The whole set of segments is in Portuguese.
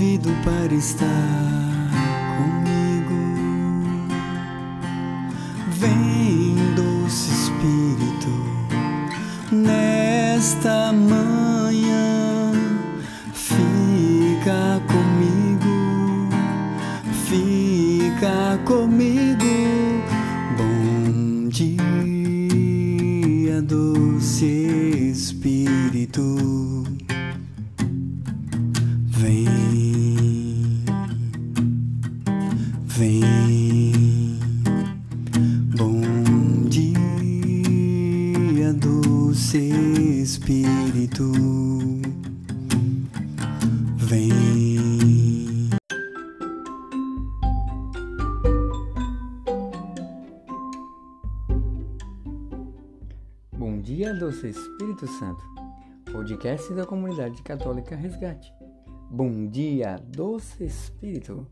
convido para estar Doce Espírito Santo. Podcast da Comunidade Católica Resgate. Bom dia, doce Espírito.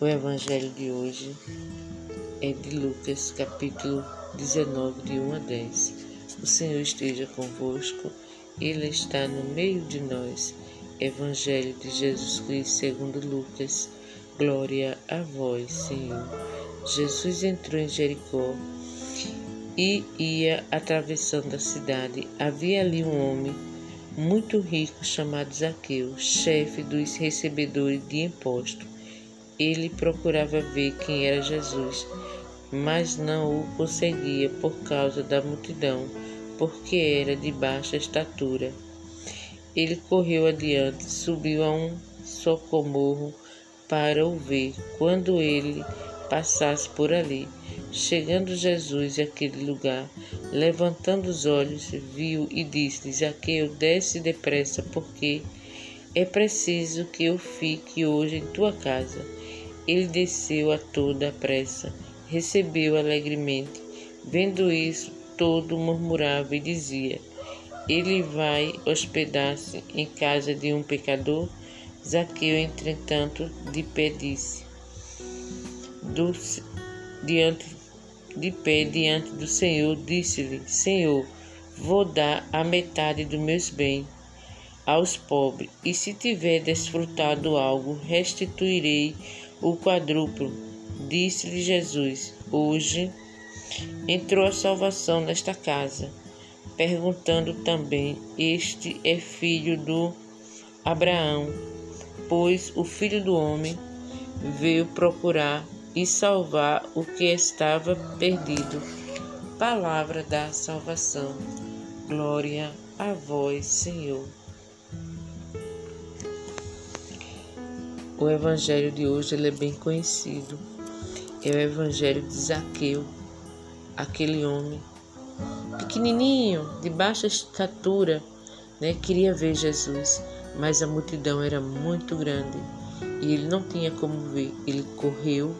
O evangelho de hoje é de Lucas, capítulo 19, de 1 a 10. O Senhor esteja convosco, Ele está no meio de nós. Evangelho de Jesus Cristo, segundo Lucas. Glória a vós, Senhor. Jesus entrou em Jericó e ia atravessando a cidade. Havia ali um homem muito rico chamado Zaqueu, chefe dos recebedores de imposto. Ele procurava ver quem era Jesus, mas não o conseguia por causa da multidão, porque era de baixa estatura. Ele correu adiante, subiu a um socomorro para o ver quando ele passasse por ali. Chegando Jesus àquele lugar, levantando os olhos, viu e disse: Zaqueu, desce depressa, porque é preciso que eu fique hoje em tua casa. Ele desceu a toda a pressa, recebeu alegremente. Vendo isso, todo murmurava e dizia: Ele vai hospedar-se em casa de um pecador? Zaqueu, entretanto, de pé disse: do, diante, De pé diante do Senhor, disse-lhe: Senhor, vou dar a metade dos meus bens aos pobres, e se tiver desfrutado algo, restituirei o quadruplo. Disse-lhe Jesus: Hoje entrou a salvação nesta casa, perguntando também: Este é filho do Abraão, pois o filho do homem veio procurar e salvar o que estava perdido. Palavra da salvação. Glória a vós, Senhor. O evangelho de hoje ele é bem conhecido. É o evangelho de Zaqueu, aquele homem pequenininho, de baixa estatura, né? Queria ver Jesus, mas a multidão era muito grande e ele não tinha como ver. Ele correu,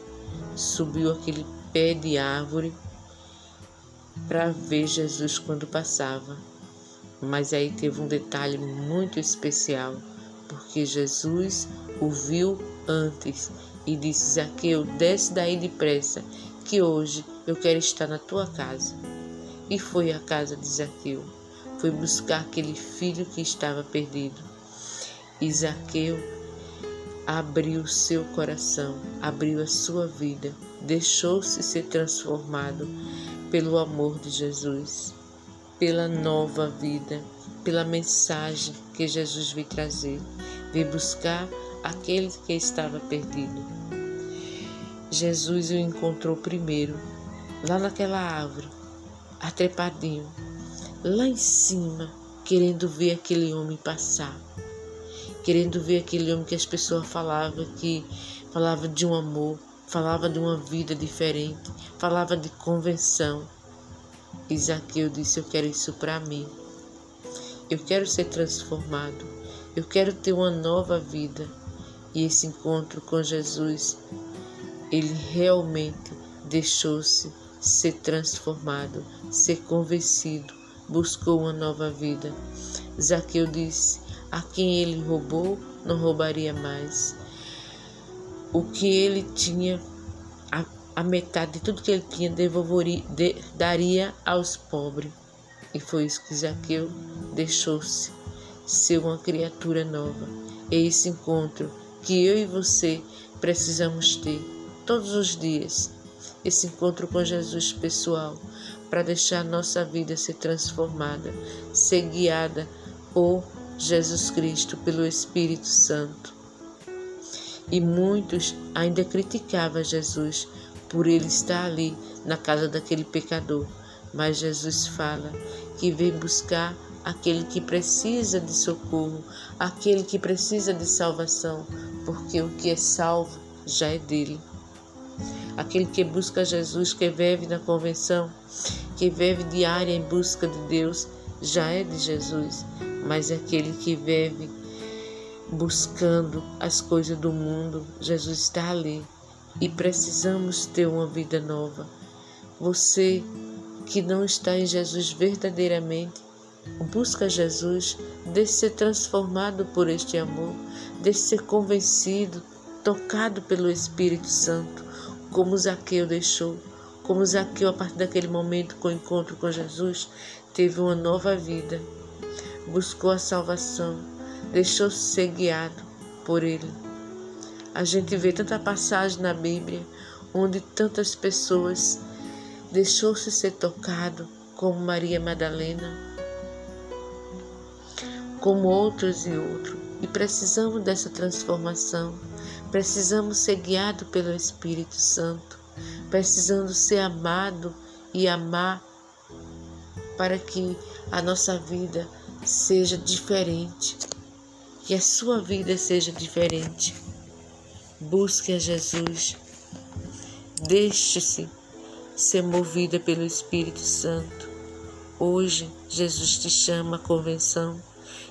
subiu aquele pé de árvore para ver Jesus quando passava. Mas aí teve um detalhe muito especial, porque Jesus o viu antes e disse: Zaqueu, desce daí depressa, que hoje eu quero estar na tua casa. E foi à casa de Zaqueu, foi buscar aquele filho que estava perdido. E Zaqueu abriu seu coração, abriu a sua vida, deixou-se ser transformado pelo amor de Jesus, pela nova vida, pela mensagem que Jesus veio trazer, veio buscar aquele que estava perdido. Jesus o encontrou primeiro, lá naquela árvore, atrepadinho, lá em cima, querendo ver aquele homem passar, querendo ver aquele homem que as pessoas falavam que falava de um amor, falava de uma vida diferente, falava de convenção. Isaqueu disse: Eu quero isso para mim. Eu quero ser transformado. Eu quero ter uma nova vida. E esse encontro com Jesus, ele realmente deixou-se ser transformado, ser convencido, buscou uma nova vida. Zaqueu disse: A quem ele roubou, não roubaria mais. O que ele tinha, a, a metade de tudo que ele tinha, devolveria, de, daria aos pobres. E foi isso que Zaqueu deixou-se ser uma criatura nova. É esse encontro que eu e você precisamos ter todos os dias. Esse encontro com Jesus pessoal, para deixar nossa vida ser transformada, ser guiada por Jesus Cristo, pelo Espírito Santo. E muitos ainda criticavam Jesus por ele estar ali na casa daquele pecador. Mas Jesus fala que vem buscar aquele que precisa de socorro, aquele que precisa de salvação, porque o que é salvo já é dele. Aquele que busca Jesus, que vive na convenção, que vive diária em busca de Deus, já é de Jesus, mas aquele que vive buscando as coisas do mundo, Jesus está ali. E precisamos ter uma vida nova. Você que não está em Jesus verdadeiramente, busca Jesus, deixe ser transformado por este amor, deixe ser convencido, tocado pelo Espírito Santo, como Zaqueu deixou. Como Zaqueu, a partir daquele momento, com o encontro com Jesus, teve uma nova vida, buscou a salvação, deixou-se ser guiado por Ele. A gente vê tanta passagem na Bíblia onde tantas pessoas deixou-se ser tocado, como Maria Madalena, como outros e outros. E precisamos dessa transformação. Precisamos ser guiados pelo Espírito Santo. Precisamos ser amados e amar para que a nossa vida seja diferente. Que a sua vida seja diferente. Busque a Jesus. Deixe-se ser movida pelo Espírito Santo. Hoje, Jesus te chama à convenção.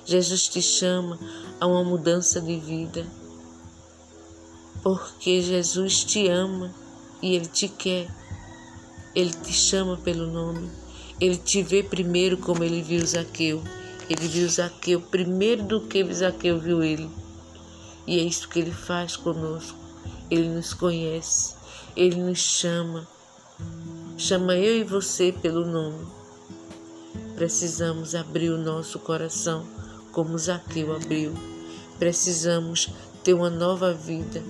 Jesus te chama a uma mudança de vida. Porque Jesus te ama e Ele te quer. Ele te chama pelo nome. Ele te vê primeiro como ele viu Zaqueu. Ele viu Zaqueu primeiro do que Zaqueu viu ele. E é isso que ele faz conosco. Ele nos conhece, ele nos chama. Chama eu e você pelo nome. Precisamos abrir o nosso coração como Zaqueu abriu. Precisamos ter uma nova vida.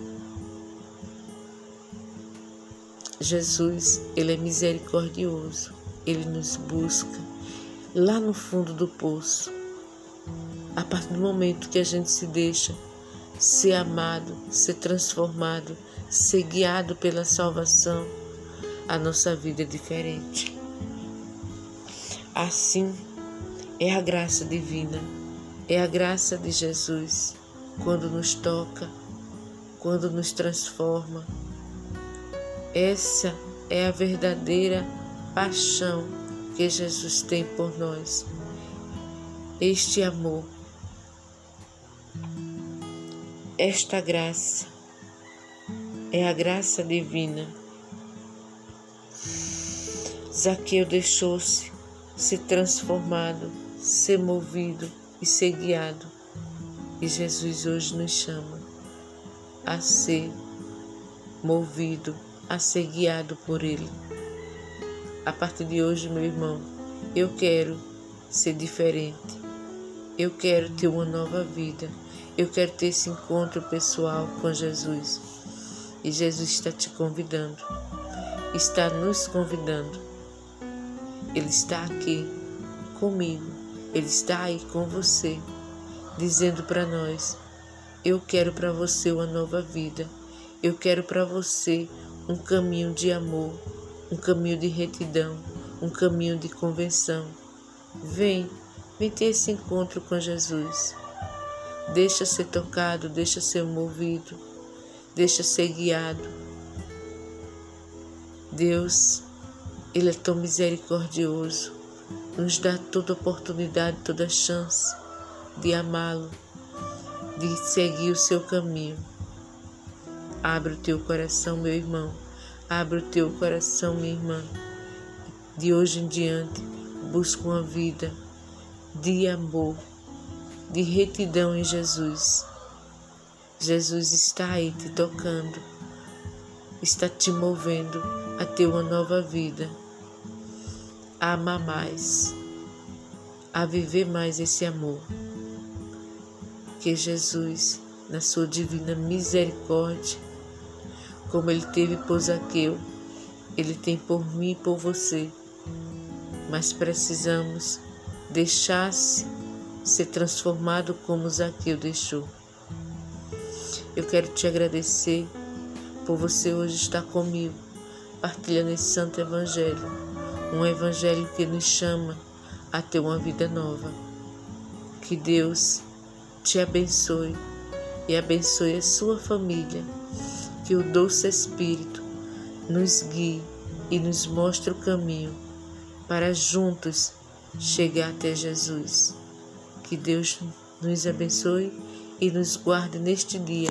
Jesus, ele é misericordioso. Ele nos busca lá no fundo do poço. A partir do momento que a gente se deixa ser amado, ser transformado, ser guiado pela salvação, a nossa vida é diferente. Assim é a graça divina, é a graça de Jesus quando nos toca, quando nos transforma. Essa é a verdadeira paixão que Jesus tem por nós. Este amor esta graça é a graça divina. Zaqueu deixou-se ser transformado, ser movido e ser guiado. E Jesus hoje nos chama a ser movido, a ser guiado por Ele. A partir de hoje, meu irmão, eu quero ser diferente. Eu quero ter uma nova vida. Eu quero ter esse encontro pessoal com Jesus. E Jesus está te convidando, está nos convidando. Ele está aqui comigo, ele está aí com você, dizendo para nós: Eu quero para você uma nova vida, eu quero para você um caminho de amor, um caminho de retidão, um caminho de convenção. Vem, vem ter esse encontro com Jesus. Deixa ser tocado, deixa ser movido, deixa ser guiado. Deus, Ele é tão misericordioso, nos dá toda oportunidade, toda chance de amá-lo, de seguir o seu caminho. Abre o teu coração, meu irmão, abre o teu coração, minha irmã. De hoje em diante, busca uma vida de amor de retidão em Jesus. Jesus está aí te tocando, está te movendo a ter uma nova vida, a amar mais, a viver mais esse amor. Que Jesus, na sua divina misericórdia, como ele teve por Zaqueu, ele tem por mim e por você. Mas precisamos deixar-se ser transformado como Zaqueu deixou. Eu quero te agradecer por você hoje estar comigo, partilhando esse santo evangelho, um evangelho que nos chama a ter uma vida nova. Que Deus te abençoe e abençoe a sua família. Que o doce Espírito nos guie e nos mostre o caminho para juntos chegar até Jesus. Que Deus nos abençoe e nos guarde neste dia.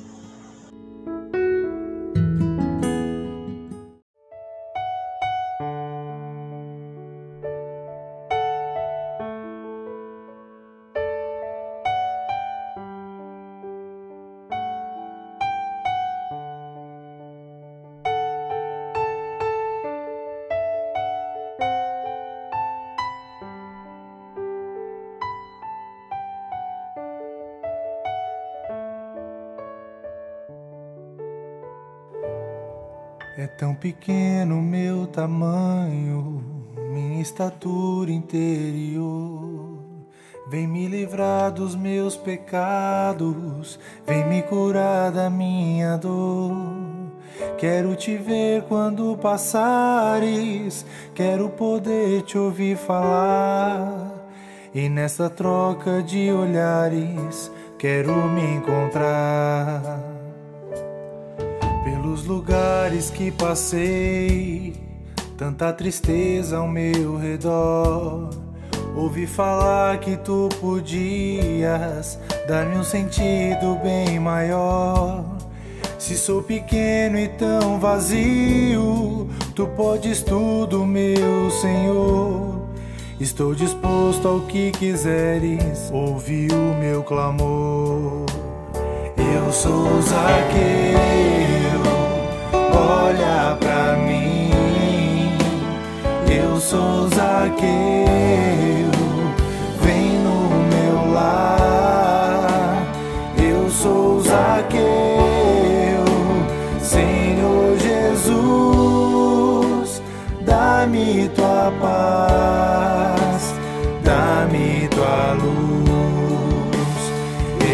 É tão pequeno meu tamanho, minha estatura interior. Vem me livrar dos meus pecados, vem me curar da minha dor. Quero te ver quando passares, quero poder te ouvir falar. E nessa troca de olhares, quero me encontrar pelos lugares que passei, tanta tristeza ao meu redor. Ouvi falar que tu podias dar-me um sentido bem maior. Se sou pequeno e tão vazio, tu podes tudo, meu Senhor. Estou disposto ao que quiseres, ouvi o meu clamor. Eu sou Zaqueu, olha pra mim. Eu sou Zaqueu, vem no meu lar. Eu sou Zaqueu, Senhor Jesus, dá-me tua paz, dá-me tua luz.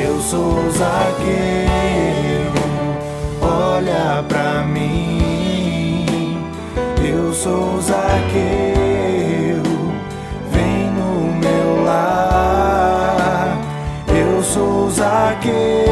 Eu sou Zaqueu, sou Zaqueu, vem no meu lar. Eu sou Zaqueu,